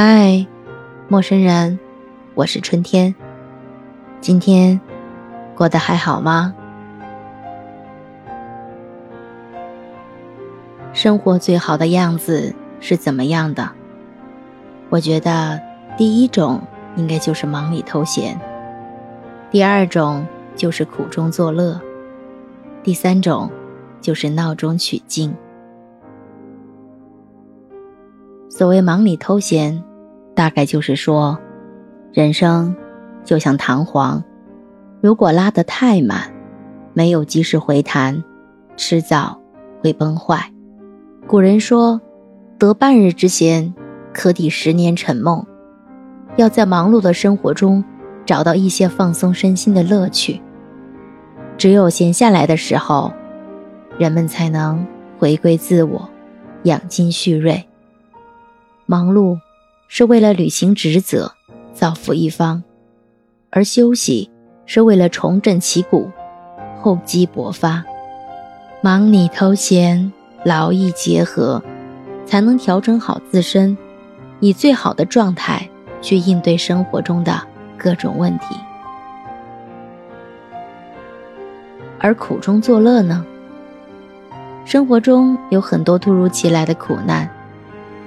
嗨，陌生人，我是春天。今天过得还好吗？生活最好的样子是怎么样的？我觉得第一种应该就是忙里偷闲，第二种就是苦中作乐，第三种就是闹中取静。所谓忙里偷闲，大概就是说，人生就像弹簧，如果拉得太满，没有及时回弹，迟早会崩坏。古人说：“得半日之闲，可抵十年沉梦。”要在忙碌的生活中找到一些放松身心的乐趣。只有闲下来的时候，人们才能回归自我，养精蓄锐。忙碌是为了履行职责，造福一方；而休息是为了重振旗鼓，厚积薄发。忙里偷闲，劳逸结合，才能调整好自身，以最好的状态去应对生活中的各种问题。而苦中作乐呢？生活中有很多突如其来的苦难。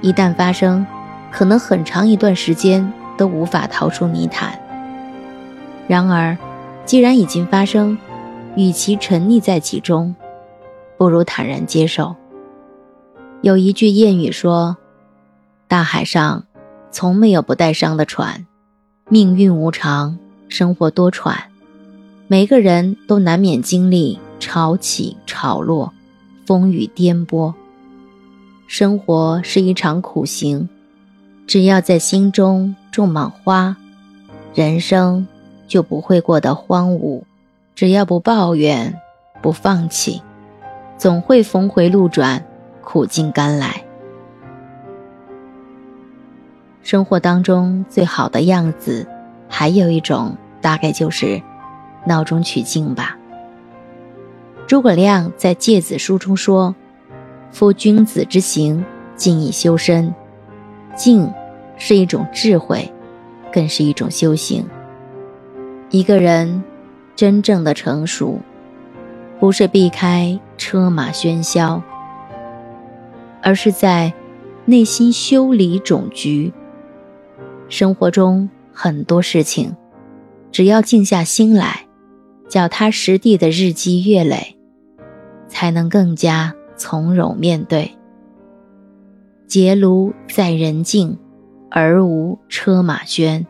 一旦发生，可能很长一段时间都无法逃出泥潭。然而，既然已经发生，与其沉溺在其中，不如坦然接受。有一句谚语说：“大海上从没有不带伤的船，命运无常，生活多舛，每个人都难免经历潮起潮落，风雨颠簸。”生活是一场苦行，只要在心中种满花，人生就不会过得荒芜。只要不抱怨，不放弃，总会峰回路转，苦尽甘来。生活当中最好的样子，还有一种，大概就是闹中取静吧。诸葛亮在《诫子书》中说。夫君子之行，静以修身。静是一种智慧，更是一种修行。一个人真正的成熟，不是避开车马喧嚣，而是在内心修理种菊。生活中很多事情，只要静下心来，脚踏实地的日积月累，才能更加。从容面对。结庐在人境，而无车马喧。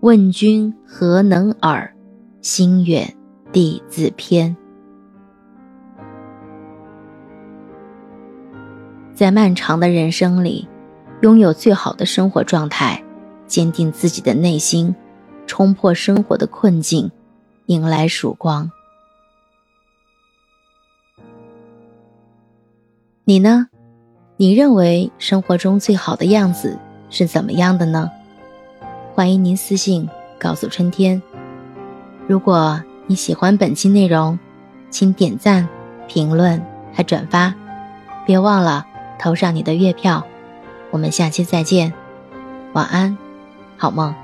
问君何能尔？心远地自偏。在漫长的人生里，拥有最好的生活状态，坚定自己的内心，冲破生活的困境，迎来曙光。你呢？你认为生活中最好的样子是怎么样的呢？欢迎您私信告诉春天。如果你喜欢本期内容，请点赞、评论和转发，别忘了投上你的月票。我们下期再见，晚安，好梦。